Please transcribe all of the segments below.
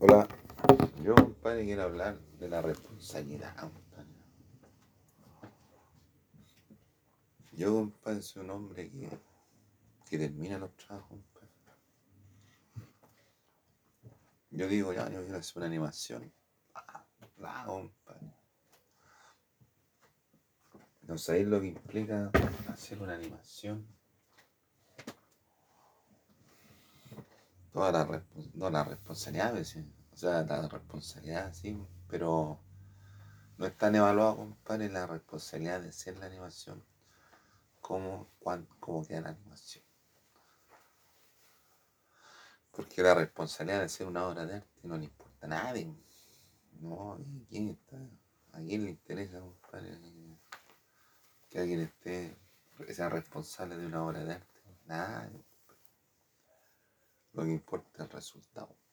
Hola, yo compadre quiero hablar de la responsabilidad, compadre. Yo compadre soy un hombre que, que termina los trabajos, compadre. Yo digo, ya, yo quiero hacer una animación. Ah, hago, compadre. No sabéis lo que implica hacer una animación. Toda la, no la responsabilidad, pues, sí. O sea, la responsabilidad, sí, pero no es tan evaluado, compadre, la responsabilidad de hacer la animación como cuán, cómo queda la animación. Porque la responsabilidad de hacer una obra de arte no le importa a nadie. No, ¿y ¿quién está? ¿A quién le interesa, compadre, que- que alguien esté, sea responsable de una obra de arte? Nadie. Lo que importa es el resultado.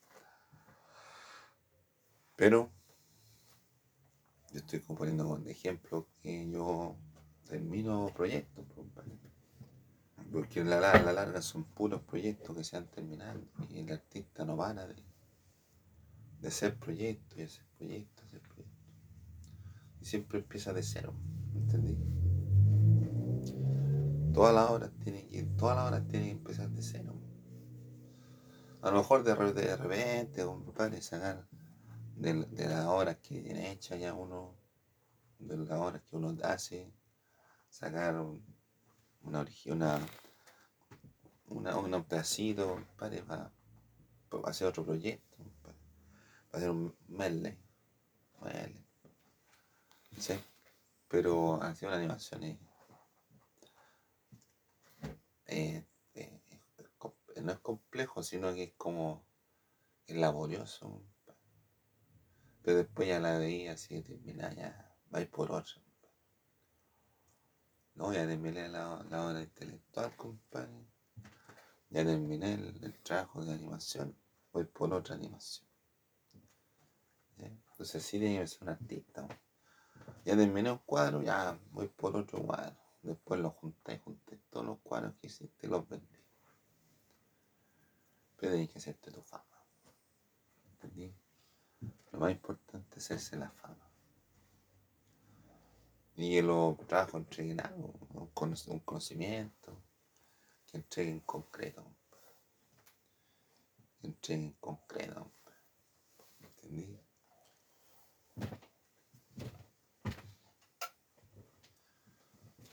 Pero yo estoy componiendo con ejemplo que yo termino proyectos. Porque la, la, la larga son puros proyectos que se van terminando y el artista no para de, de hacer proyectos y hacer proyectos, hacer proyectos. Y siempre empieza de cero, ¿entendí? Todas las obras tienen que, todas las tienen que empezar de cero. A lo mejor de, de repente, compadre, sacar de, de las obras que tiene hechas ya uno, de las obras que uno hace, sacar un, una, una, una, un pedacito, para, para hacer otro proyecto, para hacer un medley, ¿sí? Pero hacer una animación es, no es complejo, sino que es como, laborioso. Pero después ya la veía así termina ya, vais por otra. No, ya terminé la, la obra intelectual, compadre. Ya terminé el, el trabajo de animación. Voy por otra animación. Entonces así tiene ser un artista. Ya terminé un cuadro, ya voy por otro cuadro. Después lo junté, junté todos los cuadros que hiciste y los vendí. Pero tienes que hacerte tu fama. ¿Entendí? Lo más importante es hacerse la fama. Y que los trabajos entreguen algo, un conocimiento, que entreguen concreto. Que entreguen concreto. ¿Entendí?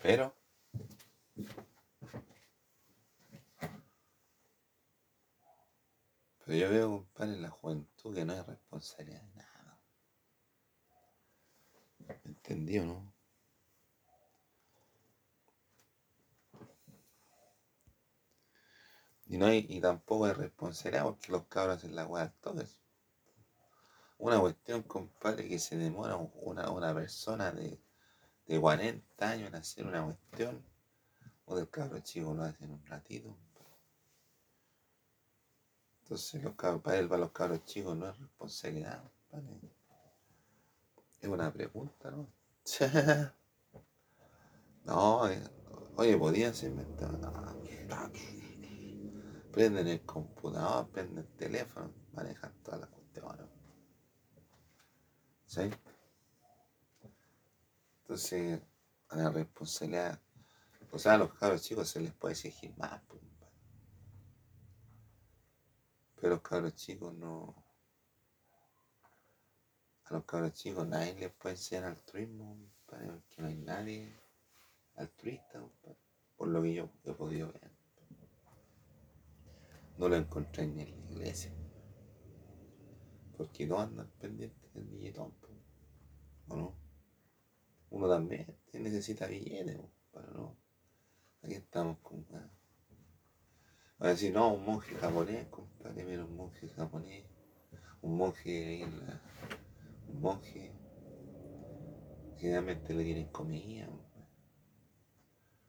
Pero Pero yo veo, compadre, en la juventud que no hay responsabilidad de nada. ¿Entendí o no? Y, no hay, y tampoco hay responsabilidad porque los cabros hacen la weá todas. Una cuestión, compadre, que se demora una, una persona de, de 40 años en hacer una cuestión, o del cabro chico lo hace en un ratito. Entonces, los cabros, para él, para los cabros chicos, no es responsabilidad, compadre. Es una pregunta, ¿no? no, eh, oye, podían ser inventados. No. Prenden el computador, prenden el teléfono, manejan todas las cuestiones. ¿Sí? Entonces, la responsabilidad, o sea, a los cabros chicos se les puede exigir más, pero los cabros chicos no. A los cabros chicos nadie les puede enseñar altruismo, compadre, porque no hay nadie altruista, compadre, por lo que yo he podido ver. No lo encontré ni en la iglesia. Porque todos andan pendientes del billetón, ¿o no? Uno también necesita billetes, pero no. Aquí estamos con. ah. A no, un monje japonés, compadre, mira, un monje japonés, un monje en la. Un monje. Generalmente le tienen comida,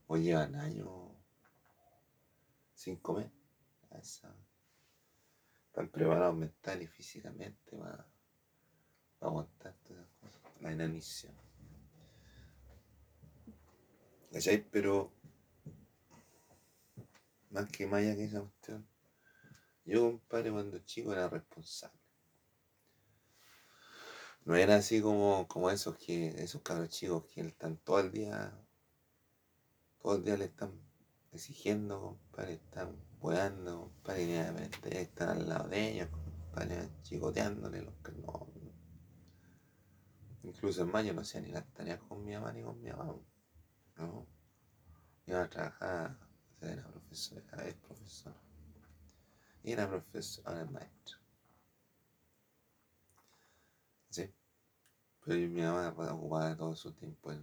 o llevan años sin comer. Están preparados mental y físicamente para, para aguantar todas esas cosas. La inanición. ¿Cachai? Pero más que allá que esa cuestión, yo, compadre, cuando chico era responsable. No era así como, como esos que, esos cabros chicos que están todo el día, todo el día le están exigiendo, compadre, están weando, compadre, están al lado de ellos, compadre, chicoteándole los que no. Incluso en mayo no hacía ni las tareas con mi mamá ni con mi mamá. ¿no? Iba a trabajar, era profesora, es profesora. Y era profesor, ahora es maestro. Sí. Pero mi mamá ocupaba todo su tiempo en,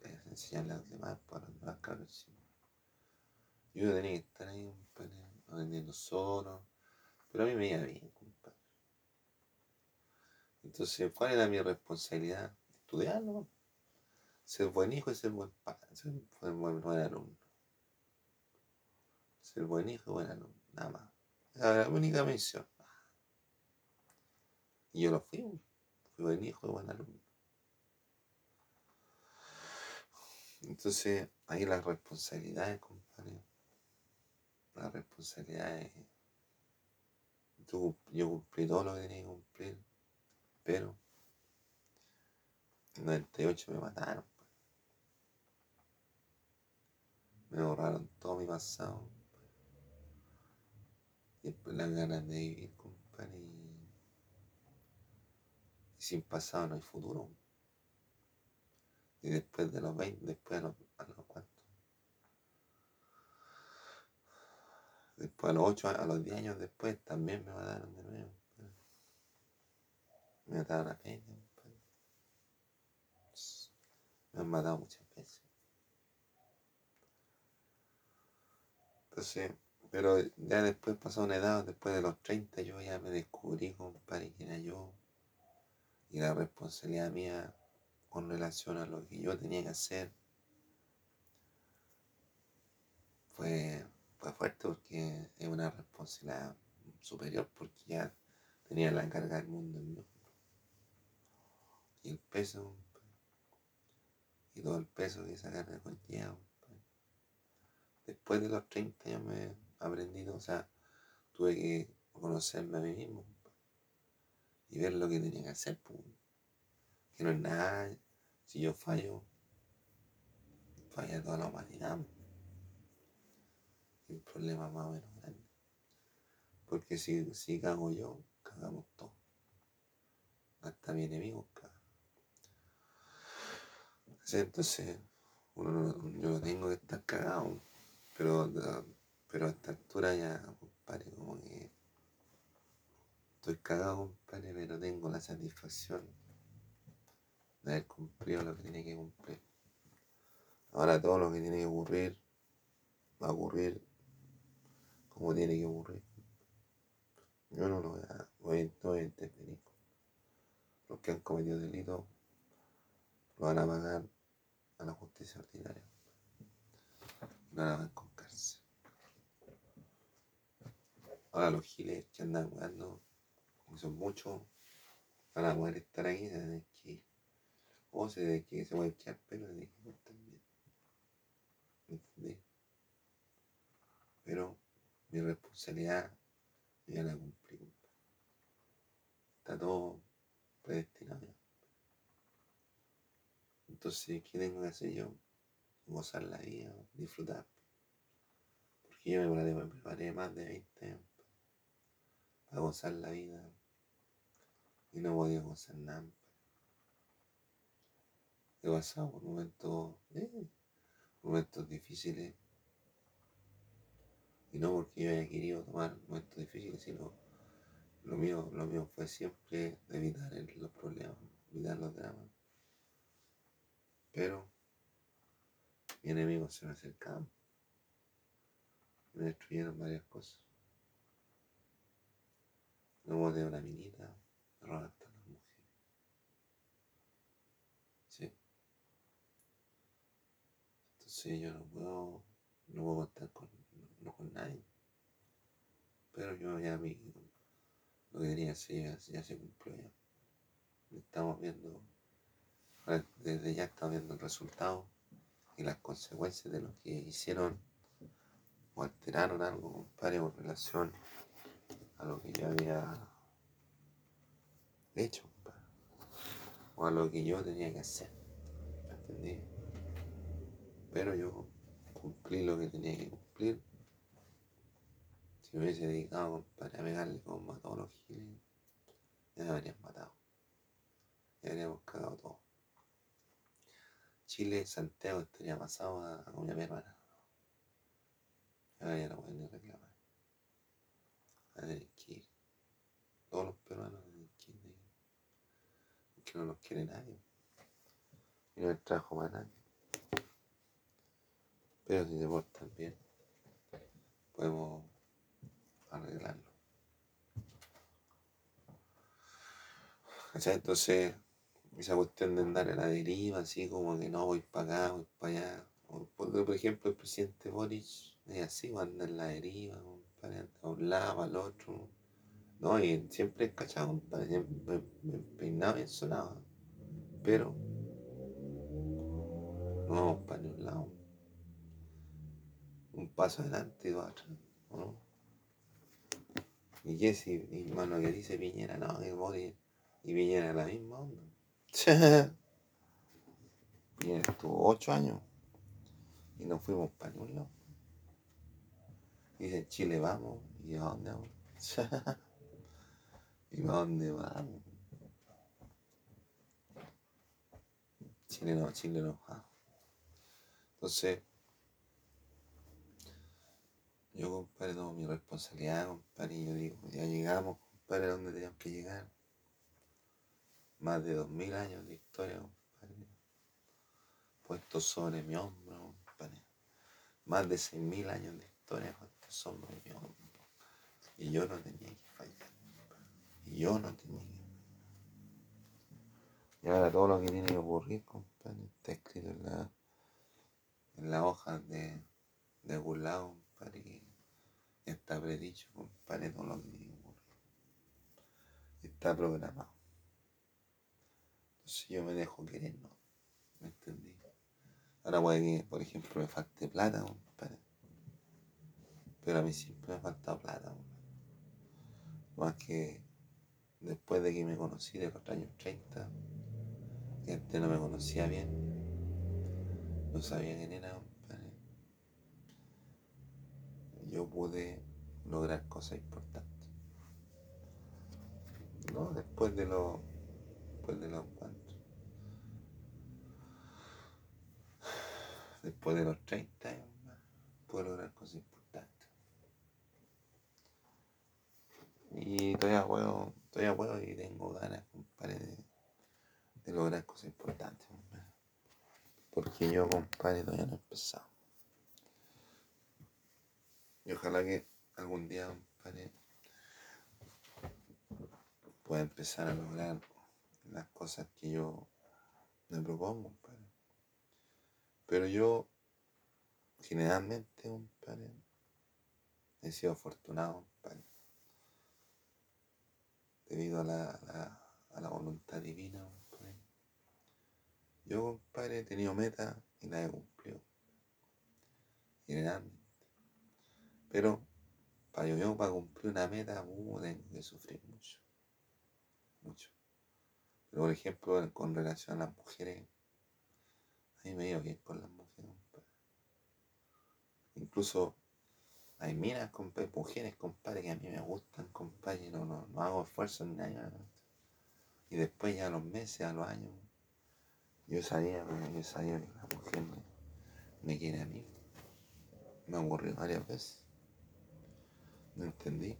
en enseñarle a los demás, para los demás cabros Yo tenía que estar ahí, compadre, aprendiendo solo. Pero a mí me iba bien, compadre. Entonces, ¿cuál era mi responsabilidad? Estudiarlo, ser buen hijo y ser buen padre, ser buen, buen alumno. Ser buen hijo y buen alumno, nada más. Esa era la única misión. Y yo lo fui, fui buen hijo y buen alumno. Entonces, ahí las responsabilidades, compadre. Las responsabilidades. Yo, yo cumplí todo lo que tenía que cumplir, pero en 98 me mataron. Me borraron todo mi pasado. Y después las ganas de vivir, compadre. Y, sin pasado no hay futuro. Y después de los 20, después a los, a los cuantos. Después a los 8, a los 10 años después también me mataron de nuevo. Me mataron a peña. Me han matado muchas veces. Entonces, pero ya después pasó una edad, después de los 30, yo ya me descubrí, compadre, quién era yo. Y la responsabilidad mía con relación a lo que yo tenía que hacer fue, fue fuerte porque es una responsabilidad superior porque ya tenía la carga del mundo en mí. Y el peso, y todo el peso que esa carga conlleva. Después de los 30 ya me he aprendido, o sea, tuve que conocerme a mí mismo y ver lo que tenía que hacer. Que no es nada, si yo fallo, falla toda la humanidad. Y un problema más o menos grande. Porque si, si cago yo, cagamos todos. Hasta mi enemigo caga. Entonces, uno yo tengo que estar cagado. Pero, pero a esta altura ya, compadre, como que estoy cagado, compadre, pero tengo la satisfacción de haber cumplido lo que tiene que cumplir. Ahora todo lo que tiene que ocurrir va a ocurrir como tiene que ocurrir. Yo no lo voy a, voy, voy a. Los que han cometido delitos lo van a pagar a la justicia ordinaria. No la van con cárcel. Ahora los giles que andan jugando, son muchos, van a poder estar ahí desde que o se de que se puede echar pelo de que. ¿Me entendí? Pero mi responsabilidad ya la cumplí. Está todo predestinado. Entonces, ¿qué tengo que hacer yo? Gozar la vida, disfrutar. Porque yo me preparé más de 20 años para gozar la vida y no podía gozar nada. He pasado por momentos, eh, momentos difíciles. Y no porque yo haya querido tomar momentos difíciles, sino lo mío, lo mío fue siempre evitar los problemas, evitar los dramas. Pero mi enemigo se me acercaban. Me destruyeron varias cosas. Me de una minita, las mujeres. Sí. Entonces yo no puedo, no puedo contar con, no con nadie. Pero yo ya mi, lo que quería hacer ya, ya se cumplió ya. Estamos viendo desde ya está viendo el resultado y las consecuencias de lo que hicieron o alteraron algo, compadre, con relación a lo que yo había hecho, o a lo que yo tenía que hacer. ¿Entendí? Pero yo cumplí lo que tenía que cumplir. Si me hubiese dedicado para pegarle como a todos los giles, ya me habrían matado. Ya habríamos cagado todo. Chile, Santiago estaría pasado a, una peruana. Ahora ya no pueden reclamar. A tener que ir. Todos los peruanos tienen que ir de ahí. No nos quiere nadie. Y no es trabajo para nadie. Pero si se portan bien, podemos arreglarlo. Entonces, esa cuestión de andar a la deriva, así como que no voy para acá, voy para allá. Porque, por ejemplo, el presidente Boris es así, va a andar en la deriva, anda a un lado, al otro. No, y siempre es cachado, siempre me, peinado bien sonado. Pero no para ningún lado. Un paso adelante y dos atrás, ¿o ¿no? ¿Y si, y mano, que dice Piñera? No, que Boris y Piñera la misma onda. Piñera estuvo ocho años y no fuimos para ningún lado. Dice Chile vamos, ¿y a dónde vamos? ¿Y a dónde vamos? Chile no, Chile no va. Entonces, yo, compadre, tomo mi responsabilidad, compadre, y yo digo, ya llegamos, compadre, a donde teníamos que llegar. Más de dos mil años de historia, compadre. Puestos sobre mi hombro, compadre. Más de seis mil años de historia puestos sobre mi hombro. Y yo no tenía que fallar, yo no tenía que y ahora todo lo que tiene que ocurrir, compadre, está escrito en la, en la hoja de, de algún lado, compadre, y está predicho, compadre, todo lo que tiene que ocurrir. Está programado. Entonces yo me dejo querer, ¿no? ¿Me entendí? Ahora puede que, por ejemplo, me falte plata, compadre. Pero a mí siempre me ha faltado plata, compadre. Más que después de que me conocí de los años 30, que antes no me conocía bien, no sabía quién era. Yo pude lograr cosas importantes. No, después de los, después de los cuantos. Después de los 30 años, pude lograr cosas importantes. Y todavía puedo, todavía puedo y tengo ganas, compadre, de, de lograr cosas importantes. Porque yo, compadre, todavía no he empezado. Y ojalá que algún día, compadre, pueda empezar a lograr las cosas que yo me propongo, compadre. Pero yo, generalmente, compadre, he sido afortunado, compadre. Debido a la, a la, voluntad divina. Yo, compadre, he tenido metas y las he cumplido. Generalmente. Pero para yo, para cumplir una meta, uh, tengo que sufrir mucho. Mucho. Pero por ejemplo, con relación a las mujeres, a mí me ido bien con las mujeres, compadre. Incluso hay minas, compadre, mujeres, compadre, que a mí me gustan, compadre, no, no, no hago esfuerzo ni nada. Y después ya a los meses, a los años, yo sabía, yo sabía que la mujer me, me quiere a mí. Me aburrió varias veces. No entendí.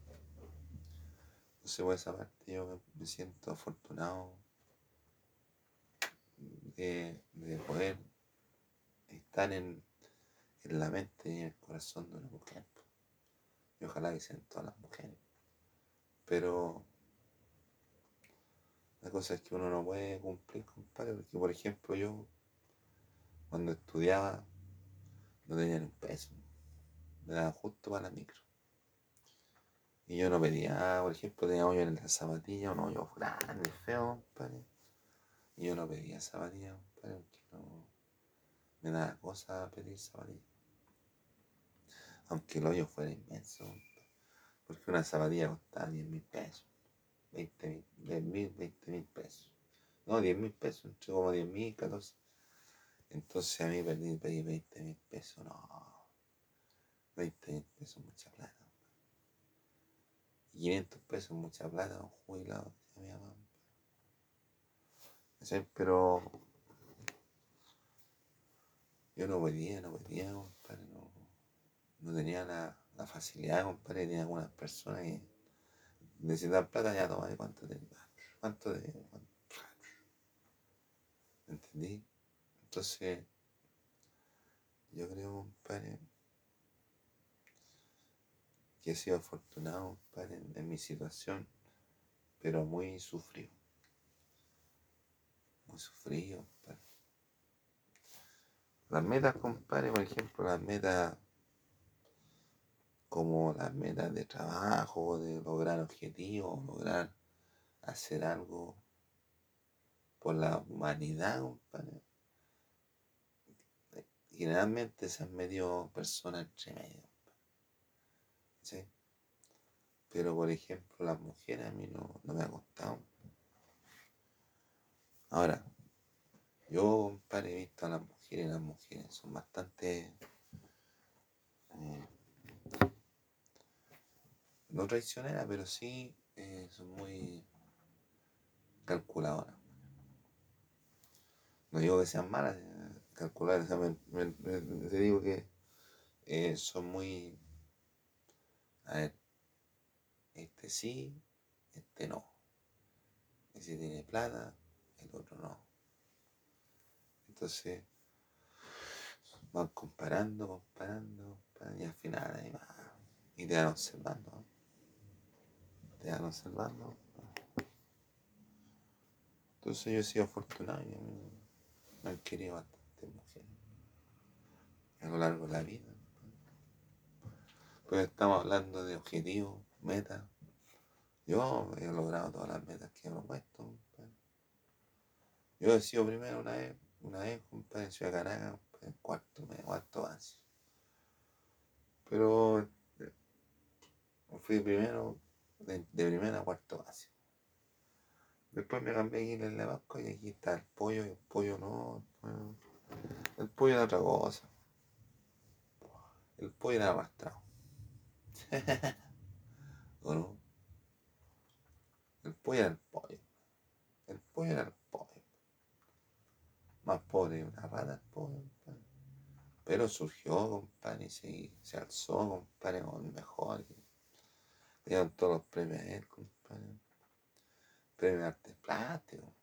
Entonces por esa parte yo me siento afortunado de, de poder estar en, en la mente y en el corazón de una mujer. Y ojalá que sean todas las mujeres. Pero la cosa es que uno no puede cumplir, compadre, porque por ejemplo yo cuando estudiaba no tenía ni un peso. Me daba justo para la micro. Y yo no pedía, por ejemplo, tenía hoyo en la zapatilla, un hoyo grande, feo, compadre. Y yo no pedía zapatillas, compadre, porque no me daba cosa pedir zapatillas. Aunque el hoyo fuera inmenso. Porque una zapatilla costaba 10 mil pesos. 20 mil, 10 mil, 20 mil pesos. no, 10 mil pesos, entre como 10 mil, 14. Entonces a mí perdí, pedí 20 mil pesos, no. 20 mil pesos, mucha plata. Y 500 pesos, mucha plata, un jubilado. Pero yo no podía, no podía, no, tenía la, la facilidad, compadre, tenía algunas personas que necesitan plata, ya toma, ¿cuánto te, cuánto de, ¿entendí? Entonces, yo creo, compadre, que he sido afortunado, compadre, en, mi situación, pero muy sufrido. Muy sufrido, compadre. Las metas, compadre, por ejemplo, las metas como las metas de trabajo, de lograr objetivos, lograr hacer algo por la humanidad, compadre generalmente se han medido personas entre medio. ¿sí? Pero por ejemplo las mujeres a mí no, me ha costado. Ahora, yo compadre he visto a las mujeres y las mujeres son bastante eh, no traicioneras, pero sí eh, son muy calculadoras. No digo que sean malas, calcular, o sea, te digo que eh, son muy, a ver, este sí, este no. Ese tiene plata, el otro no. Entonces, van comparando, comparando, y al final ahí va. Y te van observando. Van observando. Entonces yo he sido afortunado y me han querido bastante a lo largo de la vida. Pues estamos hablando de objetivos, metas. Yo he logrado todas las metas que he puesto. Yo he sido primero una vez, una vez, compadre, en Ciudad Caraga, en cuarto, cuarto base. Pero fui primero, de, primera a cuarto base. Después me cambié aquí en el Vasco y aquí está el pollo y el pollo no. El pollo era otra cosa. El pollo era arrastrado. ¿O no? El pollo era el pollo. El pollo era el pollo. Más pobre que una rata el pollo, Pero surgió, compadre, y se, se alzó, compadre, con el mejor. Dieron todos los premios a él, compadre. Premio arte plástico.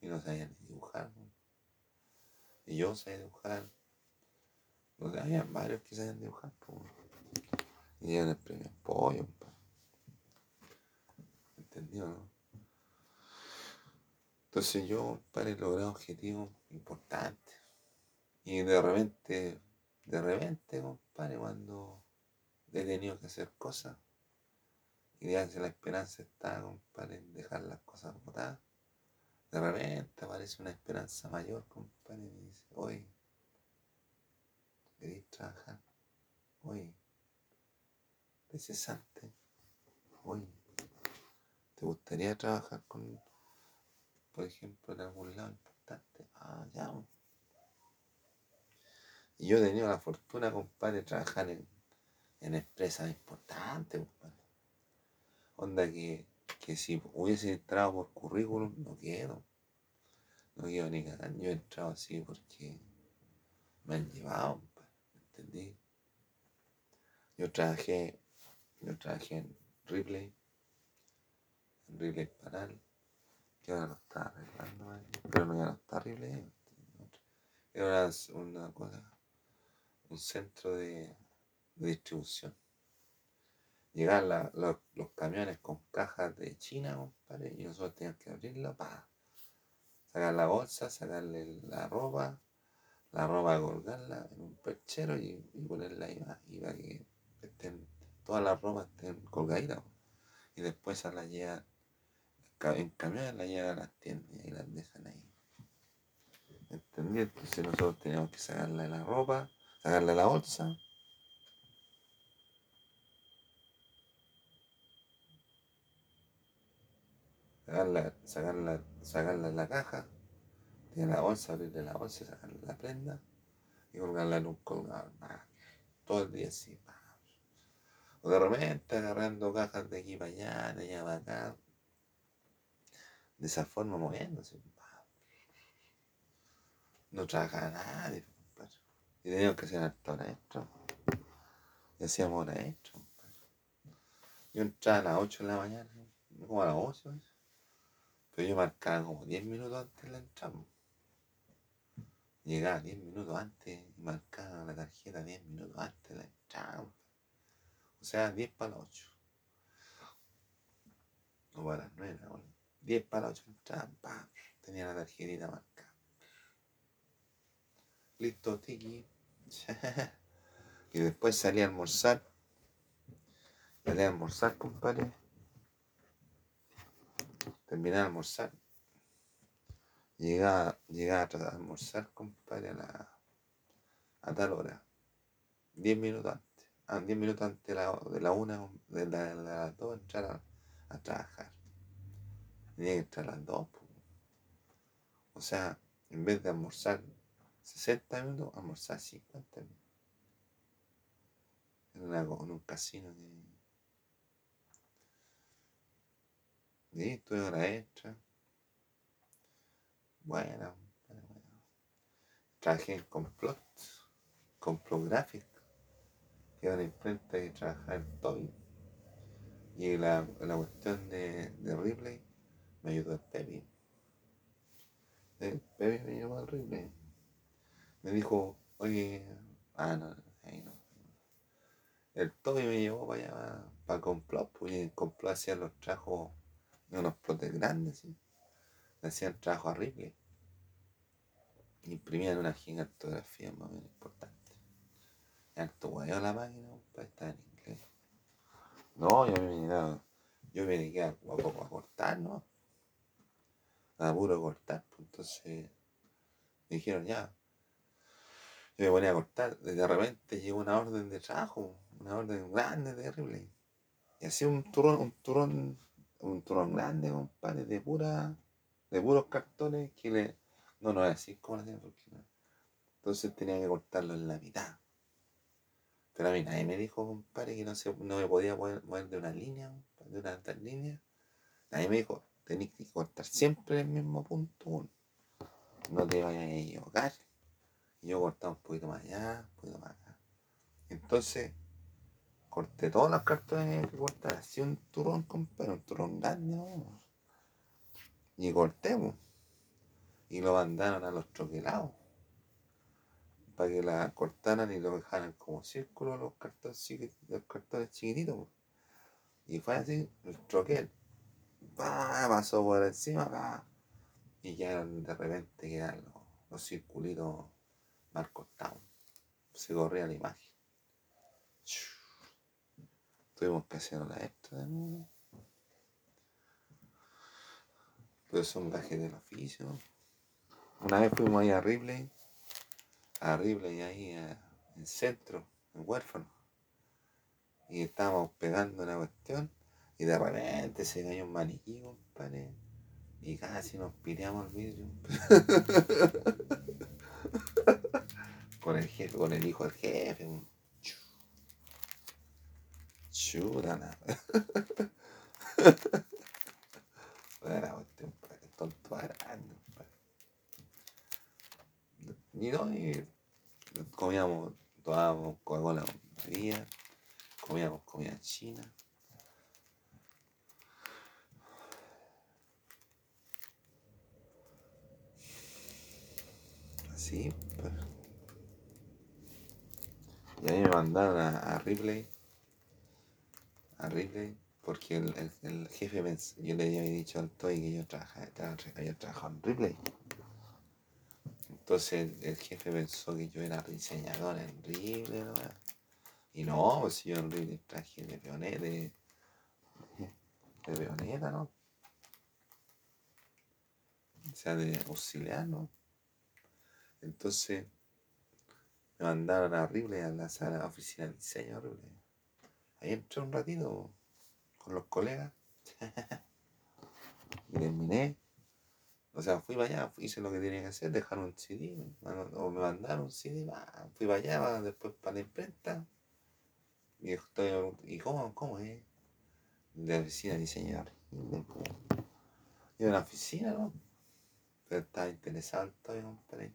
Y no sabía ni dibujar, Y yo sabía dibujar donde había varios que sabían dibujar, pues. Y dieron el premio pollo, ¿Entendió, no? Entonces yo, para lograr objetivos importantes. Y de repente, de repente, compadre, cuando he tenido que hacer cosas, y ya que la esperanza está, compadre, en dejar las cosas botadas, de repente aparece una esperanza mayor, compadre, y dice, oye, queréis trabajar hoy de cesante hoy te gustaría trabajar con por ejemplo en algún lado importante ah ya y yo he tenido la fortuna compadre de trabajar en, en empresas importantes compadre onda que, que si hubiese entrado por currículum no quiero no quiero ni ganar yo he entrado así porque me han llevado entendí. Yo trabajé, yo trabajé en Ripley, en Ripley Panal, que ahora no está arreglando, pero no ya no está Ripley. Era una cosa, un centro de, distribución. Llegaban los, camiones con cajas de China, compadre, y nosotros teníamos que abrirla para sacar la bolsa, sacarle la ropa, la ropa, colgarla en un perchero y, ponerla ahí, y para que estén, todas las ropas estén colgaditas. Y después a la llevan en camión, la llevan a las tiendas y las dejan ahí. ¿Entendí? Entonces nosotros tenemos que sacarle la ropa, sacarle la bolsa. Sacarla, sacarla, sacarla en la caja, tiene la bolsa, abrirle la bolsa, sacarle la prenda y colgarla en un colgador. Todo el día así. O de repente agarrando cajas de aquí para allá, de allá para acá. De esa forma moviéndose. No trabaja nadie. Y teníamos que hacer harto extra. Y hacíamos extra. Yo entraba a las 8 de la mañana, como a las 8. Pero yo marcaba como 10 minutos antes de la entrada. Llegaba 10 minutos antes y marcaba la tarjeta 10 minutos antes de la entrada. O sea, 10 para las 8. O para las 9, 10 para las 8 entraba, tenía la tarjetita marcada. Listo, tiki. y después salí a almorzar. Salí a almorzar, compadre. Terminé de almorzar. Llegaba, llegaba a almorzar, compadre, a, la, a tal hora. 10 minutos antes. A 10 minutos antes de la, de la una, de la, de las dos, entrar a, a trabajar. Tenía que entrar a las dos. O sea, en vez de almorzar 60 minutos, almorzar 50 minutos. En, en un casino que. Sí, tuve hora extra. Bueno, bueno, bueno. Trabajé en Complot, Complot Graphic, que era una imprenta que trabajaba Toby. Y la, la cuestión de, de Ripley me ayudó el Pepe. El Pepe me llamó al Ripley me dijo, oye, ah, no, ahí no. El Toby me llevó para allá, para Complot, pues en Complot hacían los trabajos unos plotes grandes, ¿sí? Hacían trabajo Ripley. Imprimían una gigantografía más o menos importante. Harto la máquina, para estar en inglés. No, yo me dedicaba, yo me dediqué a, poco a cortar, ¿no? A puro cortar, pues entonces dijeron ya, yo me ponía a cortar, de repente llegó una orden de trabajo, una orden grande, terrible. Y hacía un turrón, un turrón, un turrón grande, compadre, de pura, de puros cartones que le. No, no es así como lo hacían, porque no. Entonces tenía que cortarlo en la mitad. Pero a mí nadie me dijo, compadre, que no, se, no me podía mover de una línea, de una alta línea. Nadie me dijo, tenés que cortar siempre el mismo punto. No te vayas a equivocar. Y yo cortaba un poquito más allá, un poquito más acá. Entonces, corté todas las cartones que cortar, así un turrón, compadre, un turrón grande, ¿no? Y corté, y lo mandaron a los troquelados para que la cortaran y lo dejaran como círculo los cartones, los cartones chiquititos. Y fue así, el troquel pasó por encima, y ya de repente quedan los, los circulitos Marco Town. Se corría la imagen. Tuvimos que hacer la esto de nuevo. Pero son gajes del oficio. Una vez fuimos ahí a Ripley, a Ripley ahí en el centro, en huérfano. Y estábamos pegando una cuestión y de repente se cayó un maniquí, compadre. Y casi nos pireamos el vidrio. con el jefe, con el hijo del jefe. Chuta, nada. Era tonto grande. Y no, y comíamos, tomábamos Coca-Cola María, comíamos comida china. Así, pues. Y ahí me mandaron a, Ripley. A Ripley. Porque el, jefe yo le había dicho al Toy que yo trabajaba, había trabajado en Ripley. Entonces el, jefe pensó que yo era diseñador en Ripley, ¿no? Y no, pues yo en Ripley traje de peoneta, de, de peoneta, ¿no? O sea, de auxiliar, ¿no? Entonces me mandaron a Ripley a la sala oficina de diseño horrible. Ahí entré un ratito con los colegas. y terminé, o sea, fui para allá, hice lo que tenía que hacer, dejar un CD, o me mandaron un CD, fui para allá, después para la imprenta. Y estoy, ¿y cómo, cómo es? De oficina de diseñador. Y una oficina, ¿no? Pero estaba interesado todavía, compadre.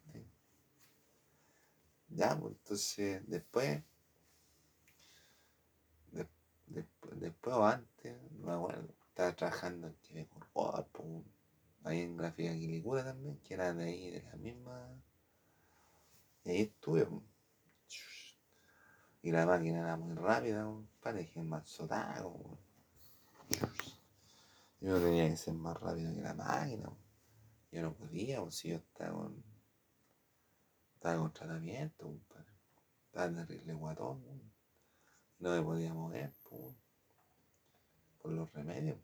Ya, pues entonces, después, después, después o antes, no me estaba trabajando en TV Corp, ahí en Gráfica Quilicura también, que era de ahí, de la misma. Y ahí estuve. Y la máquina era muy rápida, parecía más sotago. Yo no tenía que ser más rápido que la máquina. Yo no podía, si yo estaba. Estaba con tratamiento, compadre. Estaba terrible guatón. No me podía mover, por los remedios.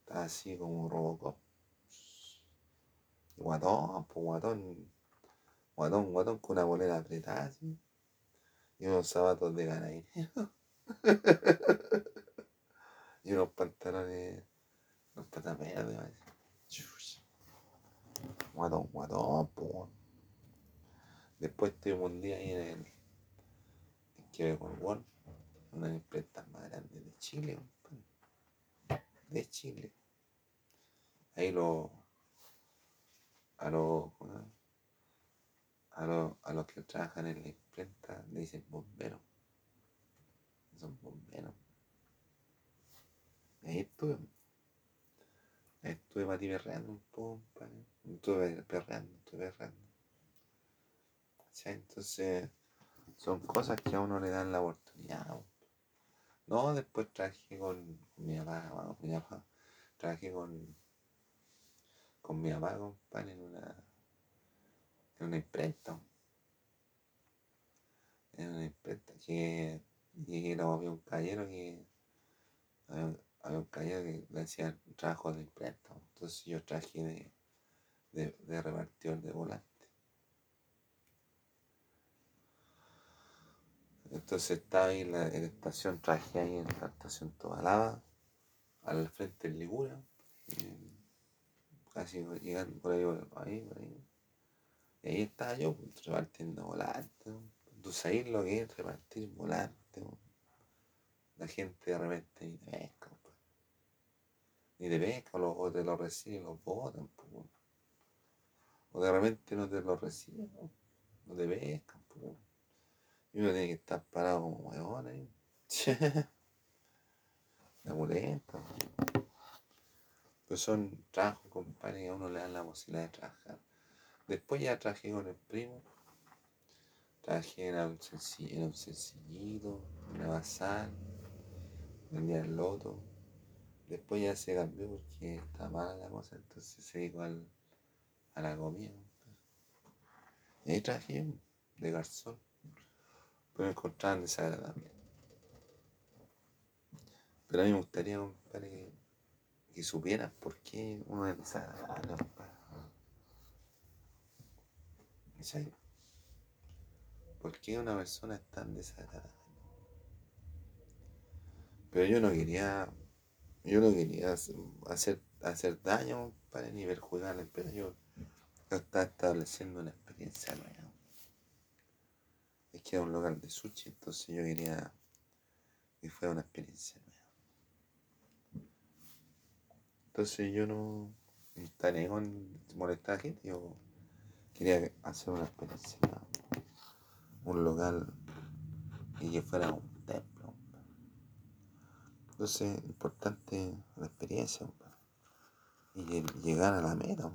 Estaba así como Robocop. Guatón, pues guatón. Guatón, guatón con una bolera apretada así. Y unos zapatos de ganadería. y unos pantalones. Unos patas verdes. Guatón, guatón, pues. Después estuvimos un día ahí en el. En Word. Una de las empresas más grandes de Chile, de Chile. Ahí lo, a los, a los, a los que trabajan en la imprenta le dicen bomberos. Son bomberos. Ahí estuve. Ahí estuve para ti un poco, Estuve perreando, estuve perreando. Entonces, son cosas que a uno le dan la oportunidad. No, después trabajé con, mi papá, con mi papá. Trabajé con, con mi papá, compadre, en una, en una imprenta. En una imprenta que llegué, no, había un caballero que había, un caballero que le hacía trabajo de imprenta. Entonces yo trabajé de, de, de repartidor de. Entonces estaba ahí en la, estación, traje ahí en la estación Tobalaba, al frente del Ligura, casi llegando por ahí, por ahí, por ahí. Y ahí estaba yo pues, repartiendo volantes. Tú sabes lo que es repartir volantes. La gente de repente ni te pesca, pues. ni te pesca, o, te lo reciben y los botan. Pues, o de repente no te lo reciben, no te pescan. Y uno tiene que estar parado como huevón ahí. La muleta. Pues son trabajos, compadre, que a uno le dan la posibilidad de trabajar. Después ya trabajé con el primo. Trabajé en un, en un sencillito, en basal, vendía el loto. Después ya se cambió porque estaba mala la cosa, entonces se dedicó al, a la comida. Y ahí trabajé de garzón pero encontraban desagradable. Pero a mí me gustaría, compadre, que, supieran por qué uno es desagradable, ¿Por qué una persona es tan desagradable? Pero yo no quería, yo no quería hacer, hacer daño, para ni perjudicarle, pero yo, yo estaba estableciendo una experiencia nueva es que era un local de sushi, entonces yo quería que fuera una experiencia nueva. Entonces yo no estaré con molestar a gente, yo quería hacer una experiencia. Un local y que fuera un templo. Entonces, importante la experiencia y llegar a la meta.